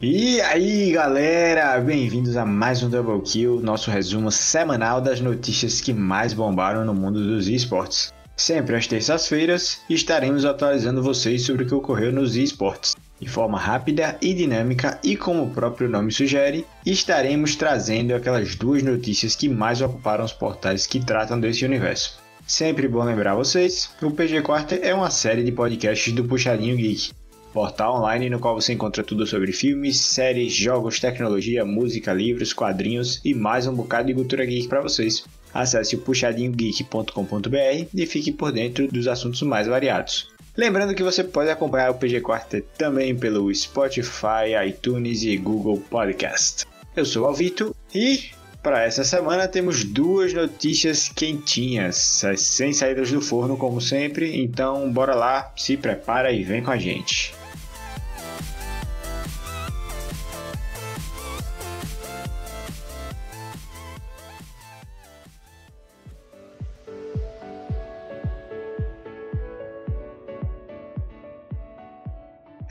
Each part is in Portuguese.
E aí galera, bem-vindos a mais um Double Kill, nosso resumo semanal das notícias que mais bombaram no mundo dos esportes. Sempre às terças-feiras estaremos atualizando vocês sobre o que ocorreu nos esportes. De forma rápida e dinâmica, e como o próprio nome sugere, estaremos trazendo aquelas duas notícias que mais ocuparam os portais que tratam desse universo. Sempre bom lembrar vocês, o PG Quarter é uma série de podcasts do Puxadinho Geek, portal online no qual você encontra tudo sobre filmes, séries, jogos, tecnologia, música, livros, quadrinhos e mais um bocado de cultura geek para vocês. Acesse o puxadinhogeek.com.br e fique por dentro dos assuntos mais variados. Lembrando que você pode acompanhar o PG Quartet também pelo Spotify, iTunes e Google Podcast. Eu sou o Alvito e para essa semana temos duas notícias quentinhas, sem saídas do forno como sempre, então bora lá, se prepara e vem com a gente.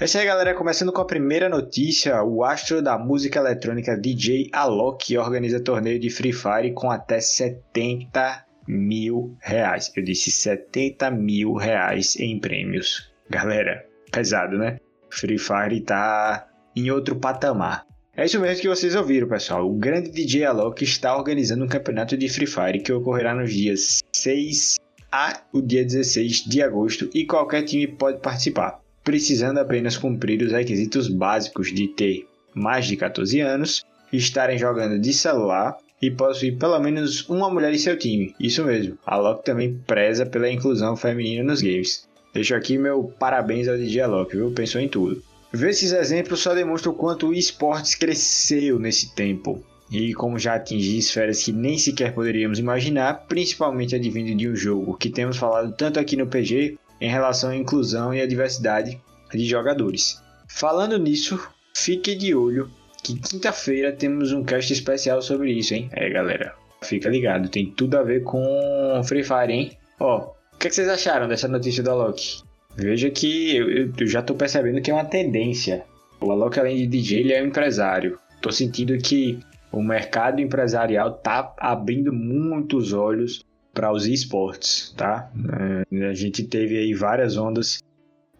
É isso aí, galera. Começando com a primeira notícia: o astro da música eletrônica DJ Alok organiza torneio de Free Fire com até 70 mil reais. Eu disse 70 mil reais em prêmios. Galera, pesado, né? Free Fire tá em outro patamar. É isso mesmo que vocês ouviram, pessoal. O grande DJ Alok está organizando um campeonato de Free Fire que ocorrerá nos dias 6 a o dia 16 de agosto e qualquer time pode participar precisando apenas cumprir os requisitos básicos de ter mais de 14 anos, estarem jogando de celular e possuir pelo menos uma mulher em seu time. Isso mesmo, a Loki também preza pela inclusão feminina nos games. Deixo aqui meu parabéns ao DJ Alok, viu? Pensou em tudo. Ver esses exemplos só demonstra o quanto o esportes cresceu nesse tempo. E como já atingi esferas que nem sequer poderíamos imaginar, principalmente advindo de um jogo que temos falado tanto aqui no PG em relação à inclusão e à diversidade de jogadores. Falando nisso, fique de olho que quinta-feira temos um cast especial sobre isso, hein? É, galera, fica ligado, tem tudo a ver com Free Fire, hein? Ó, o que, é que vocês acharam dessa notícia do Alok? Veja que eu, eu, já tô percebendo que é uma tendência. O Alok, além de DJ, ele é um empresário. Tô sentindo que o mercado empresarial tá abrindo muitos olhos para os esportes, tá? É, a gente teve aí várias ondas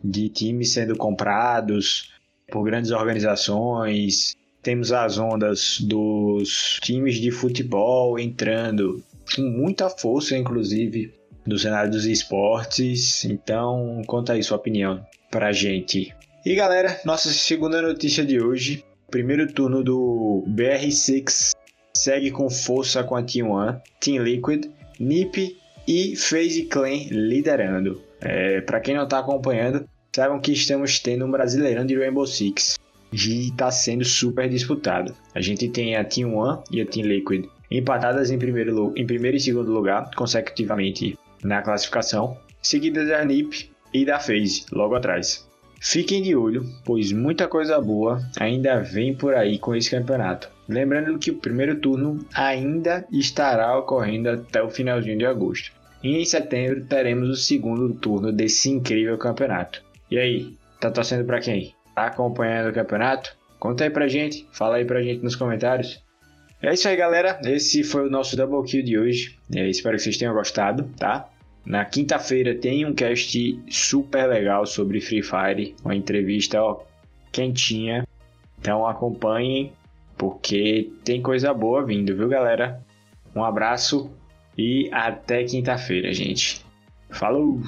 de times sendo comprados por grandes organizações. Temos as ondas dos times de futebol entrando com muita força, inclusive, no cenário dos esportes. Então, conta aí sua opinião pra gente. E galera, nossa segunda notícia de hoje. Primeiro turno do BR6 segue com força com a T1, Team Liquid, NiP e FaZe Clan liderando. É, para quem não está acompanhando, saibam que estamos tendo um Brasileirão de Rainbow Six e está sendo super disputado. A gente tem a Team One e a Team Liquid empatadas em primeiro, em primeiro e segundo lugar consecutivamente na classificação, seguidas da NiP e da FaZe logo atrás. Fiquem de olho, pois muita coisa boa ainda vem por aí com esse campeonato. Lembrando que o primeiro turno ainda estará ocorrendo até o finalzinho de agosto. E em setembro teremos o segundo turno desse incrível campeonato. E aí, tá torcendo para quem? Tá acompanhando o campeonato? Conta aí pra gente, fala aí pra gente nos comentários. É isso aí, galera. Esse foi o nosso Double Kill de hoje. É, espero que vocês tenham gostado, tá? Na quinta-feira tem um cast super legal sobre Free Fire, uma entrevista ó, quentinha. Então acompanhem, porque tem coisa boa vindo, viu, galera? Um abraço e até quinta-feira, gente. Falou!